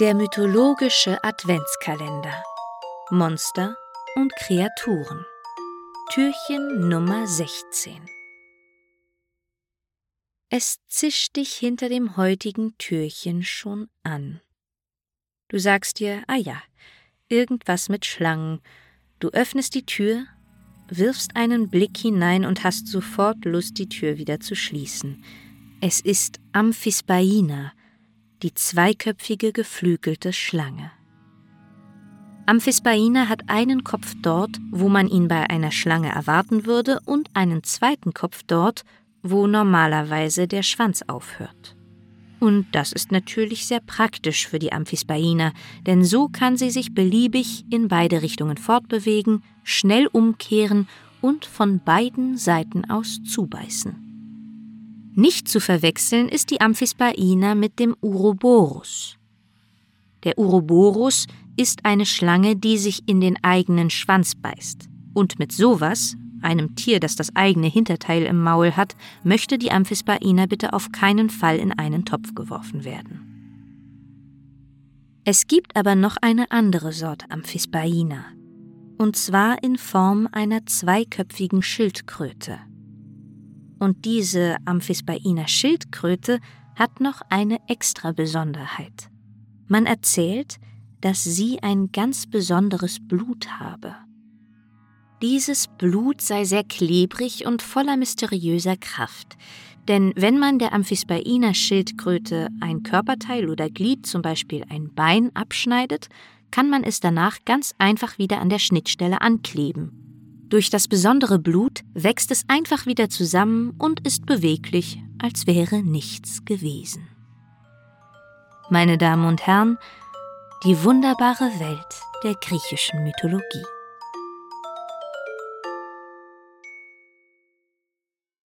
Der mythologische Adventskalender. Monster und Kreaturen. Türchen Nummer 16. Es zischt dich hinter dem heutigen Türchen schon an. Du sagst dir, ah ja, irgendwas mit Schlangen. Du öffnest die Tür, wirfst einen Blick hinein und hast sofort Lust, die Tür wieder zu schließen. Es ist Amphisbaina, die zweiköpfige geflügelte Schlange. Amphisbaina hat einen Kopf dort, wo man ihn bei einer Schlange erwarten würde, und einen zweiten Kopf dort, wo normalerweise der Schwanz aufhört. Und das ist natürlich sehr praktisch für die Amphisbaina, denn so kann sie sich beliebig in beide Richtungen fortbewegen, schnell umkehren und von beiden Seiten aus zubeißen. Nicht zu verwechseln ist die Amphisbaina mit dem Uroboros. Der Uroboros ist eine Schlange, die sich in den eigenen Schwanz beißt. Und mit sowas, einem Tier, das das eigene Hinterteil im Maul hat, möchte die Amphisbaina bitte auf keinen Fall in einen Topf geworfen werden. Es gibt aber noch eine andere Sorte Amphisbaina, und zwar in Form einer zweiköpfigen Schildkröte. Und diese Amphisbainer Schildkröte hat noch eine extra Besonderheit. Man erzählt, dass sie ein ganz besonderes Blut habe. Dieses Blut sei sehr klebrig und voller mysteriöser Kraft, denn wenn man der Amphisbainer Schildkröte ein Körperteil oder Glied, zum Beispiel ein Bein, abschneidet, kann man es danach ganz einfach wieder an der Schnittstelle ankleben durch das besondere Blut wächst es einfach wieder zusammen und ist beweglich, als wäre nichts gewesen. Meine Damen und Herren, die wunderbare Welt der griechischen Mythologie.